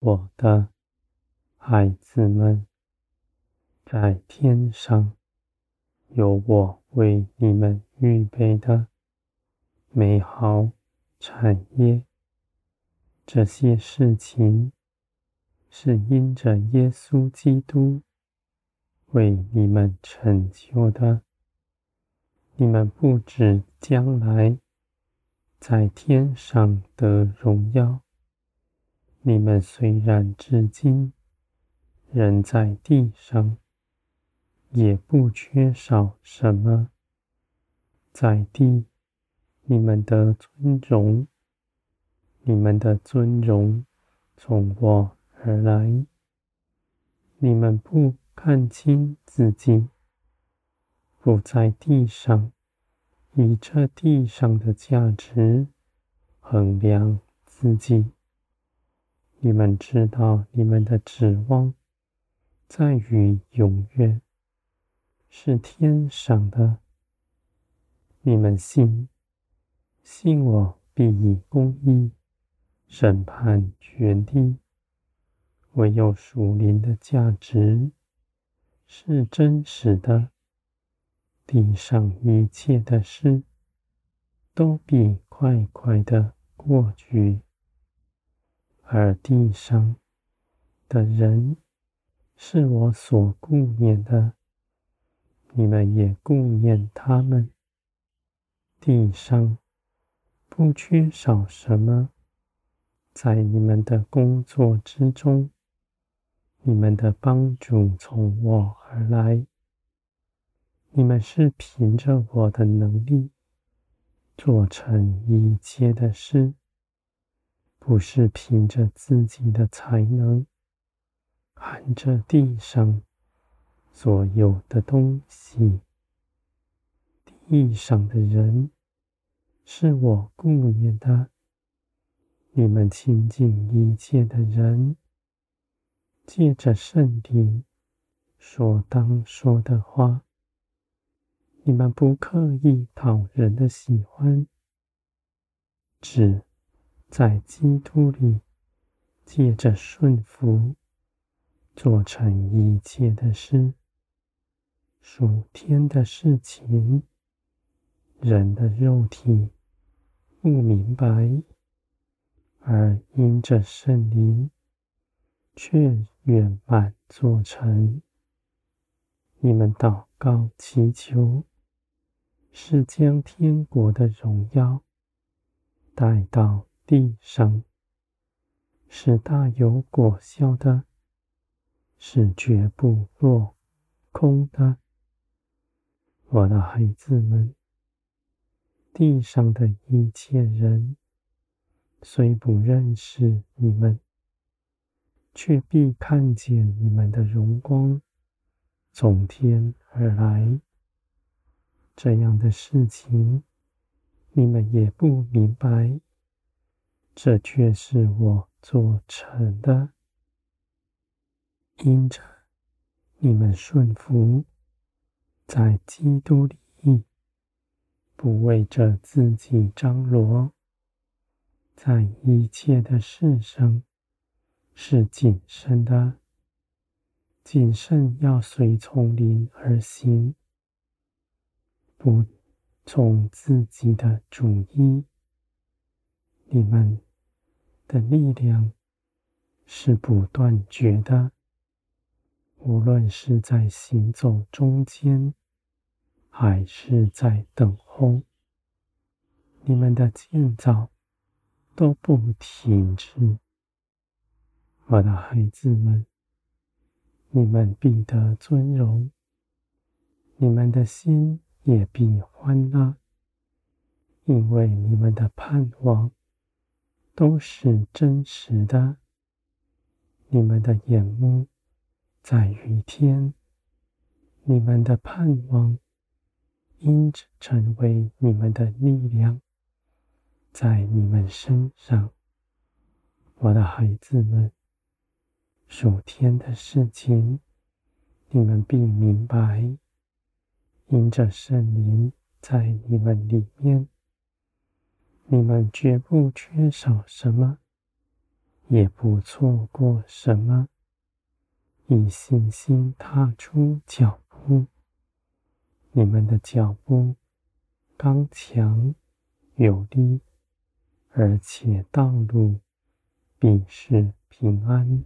我的孩子们，在天上有我为你们预备的美好产业。这些事情是因着耶稣基督为你们成就的。你们不止将来在天上得荣耀，你们虽然至今人在地上，也不缺少什么。在地，你们的尊荣，你们的尊荣从我而来。你们不看清自己，不在地上以这地上的价值衡量自己。你们知道，你们的指望在于永远，是天上的。你们信，信我必以公义审判全地。唯有属灵的价值是真实的，地上一切的事都必快快的过去。而地上的人是我所顾念的，你们也顾念他们。地上不缺少什么，在你们的工作之中，你们的帮助从我而来。你们是凭着我的能力做成一切的事。不是凭着自己的才能，含着地上所有的东西。地上的人是我顾念的，你们亲近一切的人，借着圣灵所当说的话，你们不刻意讨人的喜欢，只。在基督里，借着顺服，做成一切的事，属天的事情，人的肉体不明白，而因着圣灵，却圆满做成。你们祷告祈求，是将天国的荣耀带到。地上是大有果效的，是绝不落空的。我的孩子们，地上的一切人虽不认识你们，却必看见你们的荣光从天而来。这样的事情，你们也不明白。这却是我做成的，因着你们顺服，在基督里，不为着自己张罗，在一切的事上是谨慎的，谨慎要随从灵而行，不从自己的主意，你们。的力量是不断绝的，无论是在行走中间，还是在等候，你们的建造都不停止。我的孩子们，你们必得尊荣，你们的心也必欢乐，因为你们的盼望。都是真实的。你们的眼目在于天，你们的盼望因成为你们的力量，在你们身上。我的孩子们，属天的事情，你们必明白，因着圣灵在你们里面。你们绝不缺少什么，也不错过什么。以信心踏出脚步，你们的脚步刚强有力，而且道路必是平安。